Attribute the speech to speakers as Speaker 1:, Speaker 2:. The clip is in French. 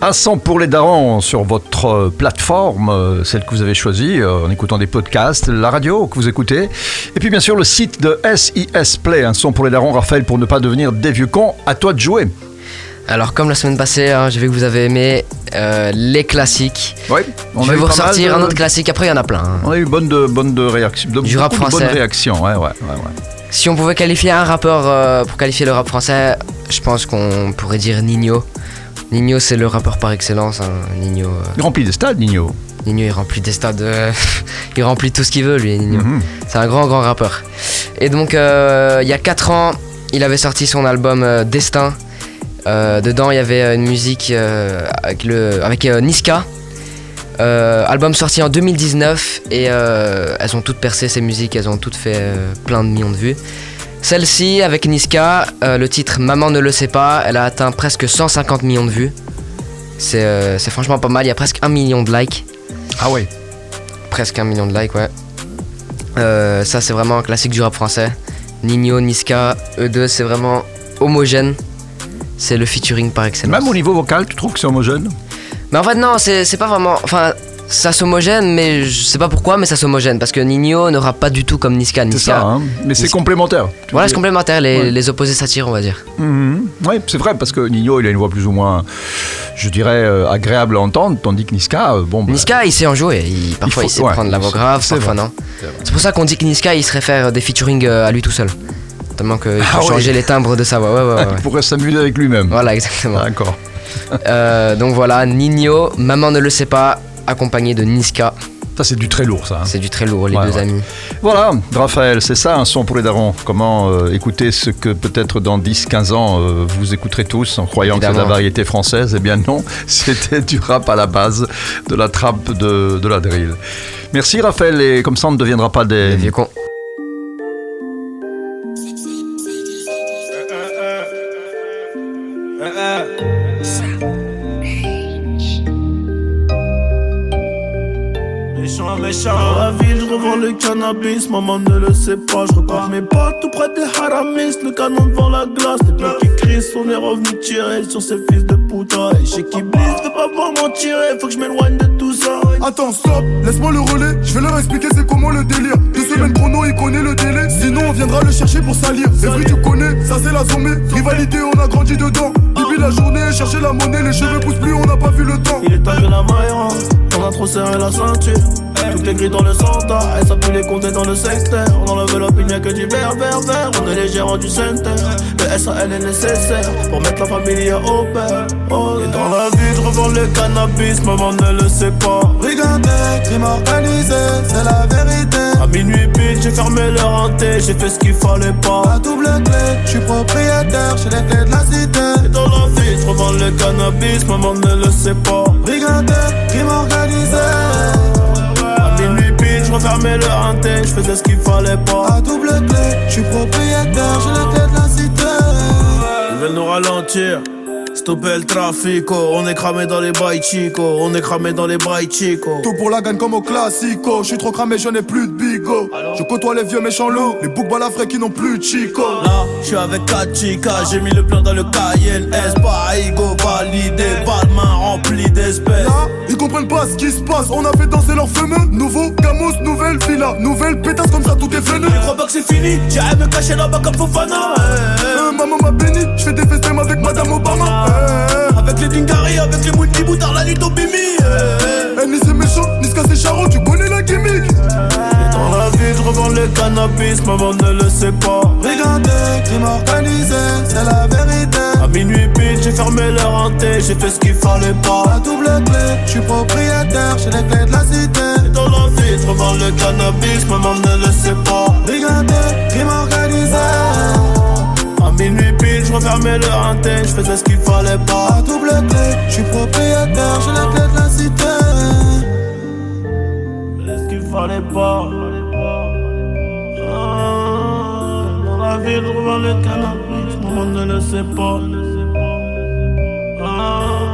Speaker 1: Un son pour les darons sur votre euh, plateforme, euh, celle que vous avez choisie, euh, en écoutant des podcasts, la radio que vous écoutez. Et puis bien sûr le site de SIS Play, un son pour les darons, Raphaël, pour ne pas devenir des vieux cons. À toi de jouer.
Speaker 2: Alors comme la semaine passée, hein, j'ai vu que vous avez aimé euh, les classiques.
Speaker 1: Oui, on
Speaker 2: je vais vous ressortir
Speaker 1: de-
Speaker 2: un autre classique, après il y en a plein. hein.
Speaker 1: On a eu bonne de, bonne de réaction. de-
Speaker 2: Du rap français.
Speaker 1: bonnes réactions, ouais, ouais, ouais, ouais.
Speaker 2: Si on pouvait qualifier un rappeur euh, pour qualifier le rap français, je pense qu'on pourrait dire Nino. Nino c'est le rappeur par excellence. hein. Nino, euh,
Speaker 1: Il remplit des stades, Nino.
Speaker 2: Nino il remplit des stades, euh, il remplit tout ce qu'il veut lui Nino.
Speaker 1: Mhm.
Speaker 2: C'est un grand grand rappeur. Et donc euh, il y a 4 ans, il avait sorti son album Destin. Dedans il y avait une musique avec, le, avec Niska. Album sorti en 2019 et elles ont toutes percé ces musiques, elles ont toutes fait plein de millions de vues. Celle-ci avec Niska, euh, le titre Maman ne le sait pas, elle a atteint presque 150 millions de vues. C'est euh, c'est franchement pas mal, il y a presque un million de likes.
Speaker 1: Ah ouais.
Speaker 2: Presque un million de likes, ouais. Euh, ça, c'est vraiment un classique du rap français. Nino, Niska, eux deux, c'est vraiment homogène. C'est le featuring par excellence.
Speaker 1: Même au niveau vocal, tu trouves que c'est homogène?
Speaker 2: Mais en fait, non, c'est c'est pas vraiment. Enfin, ça s'homogène, mais je sais pas pourquoi, mais ça s'homogène. Parce que Nino rappe pas du tout comme Niska.
Speaker 1: C'est ça, hein Mais c'est complémentaire.
Speaker 2: Voilà, c'est complémentaire, les,
Speaker 1: Ouais.
Speaker 2: les opposés s'attirent, on va dire.
Speaker 1: Mhm. Oui, c'est vrai, parce que Nino, il a une voix plus ou moins, je dirais, euh, agréable à entendre, tandis que Niska, euh, bon. bah,
Speaker 2: Niska, il sait en jouer. Il, parfois, il,
Speaker 1: faut-
Speaker 2: sait
Speaker 1: ouais,
Speaker 2: prendre la voix grave,
Speaker 1: c'est
Speaker 2: parfois
Speaker 1: vrai.
Speaker 2: non. C'est pour ça qu'on dit que Niska, il serait faire des featuring euh, à lui tout seul. Tellement qu'il
Speaker 1: Ah ouais.
Speaker 2: changer les timbres de sa voix.
Speaker 1: Il pourrait s'amuser avec lui-même.
Speaker 2: Voilà, exactement.
Speaker 1: D'accord.
Speaker 2: Euh, donc voilà, Nino, Maman ne le sait pas, accompagné de Niska.
Speaker 1: Ça, c'est du très lourd, ça. hein.
Speaker 2: C'est du très lourd, les
Speaker 1: Ouais,
Speaker 2: deux
Speaker 1: ouais.
Speaker 2: amis.
Speaker 1: Voilà, Raphaël, c'est ça un son pour les darons. Comment euh, écouter ce que peut-être dans 10-15 ans euh, vous écouterez tous en croyant que c'est de la
Speaker 2: Évidemment.
Speaker 1: variété française? Eh bien non, c'était du rap à la base, de la trappe, de, de la drill. Merci Raphaël, et comme ça on ne deviendra pas des...
Speaker 2: Les vieux cons.
Speaker 3: Méchant, méchant. Dans la ville, je revends le cannabis, maman ne le sait pas. Je repars mes potes tout près des haramis, le canon devant la glace. Les mecs qui crient, on est revenu tirer sur ces fils de putain. Et chez qui blisse, veut pas voir m'en tirer, faut que je m'éloigne de tout ça.
Speaker 4: Attends, stop, laisse-moi le relais, je vais leur expliquer c'est comment le délire. Deux semaines chrono, il connaît le délai. Sinon, on viendra le chercher pour salir. Evry, tu connais, ça c'est la zombie. Rivalité, on a grandi dedans. La journée, chercher la monnaie, les cheveux poussent plus, on n'a pas vu le temps.
Speaker 3: Il est temps que la maille on a trop serré la ceinture. Tout est gris dans le centre, et ça pue les compter dans le secteur. On enlève l'opinion que du vert, vert, vert. On est les gérants du center. Le SAL est nécessaire pour mettre la famille au père. Oh, et dans la vie, revends le cannabis, maman ne le sait pas.
Speaker 4: Brigandais, crime organisé, c'est la vérité.
Speaker 3: À minuit pile, j'ai fermé le renté, j'ai fait ce qu'il fallait pas.
Speaker 4: À double clé, je suis propriétaire, j'ai les clés de la cité.
Speaker 3: Le cannabis, maman ne le sait pas.
Speaker 4: Brigandais, crime organisé.
Speaker 3: À minuit pile, je refermais le renté, je faisais ce qu'il fallait pas.
Speaker 4: À double clé, je suis propriétaire, j'ai les clés de la cité.
Speaker 3: Ils veulent nous ralentir. Stopper le trafic, on est cramé dans les bails chico, on est cramé dans les bails chico.
Speaker 4: Tout pour la gagne comme au classico. Je suis trop cramé, je n'ai plus de bigot. Je côtoie les vieux méchants loups, les boucs balafrés qui n'ont plus de chico.
Speaker 3: Là, je suis avec 4 chicas, j'ai mis le plan dans le Cayenne S, pas ego validé, pas de main remplie d'espèces.
Speaker 4: Là, ils comprennent pas ce qui se passe. On a fait danser leurs fameux. Nouveau Camus, nouvelle villa, nouvelle pétasse comme ça, tout est venu.
Speaker 3: Je crois pas que c'est fini, à me cacher là-bas comme Fofana. eh.
Speaker 4: Euh, maman m'a
Speaker 3: la au bimi. eh, eh.
Speaker 4: ni c'est méchant, ni c'est charron, tu connais la gimmick.
Speaker 3: Et dans la vie, je revends le cannabis, maman ne le sait pas.
Speaker 4: Brigandais, crime organisé, c'est la vérité.
Speaker 3: À minuit pile, j'ai fermé le renté, j'ai fait ce qu'il fallait pas.
Speaker 4: double clé, je suis propriétaire, j'ai les clés de la cité.
Speaker 3: Et dans la vie, je revends le cannabis, maman ne le sait pas.
Speaker 4: Brigandais, crime organisé.
Speaker 3: À refermais le je faisais ce qu'il fallait
Speaker 4: À
Speaker 3: pas.
Speaker 4: double clé, je suis propriétaire, j'ai les clés de la cité.
Speaker 3: Est-ce qu'il fallait pas Ah, Dans la ville, je revends le cannabis, maman ne le sait pas. Ah.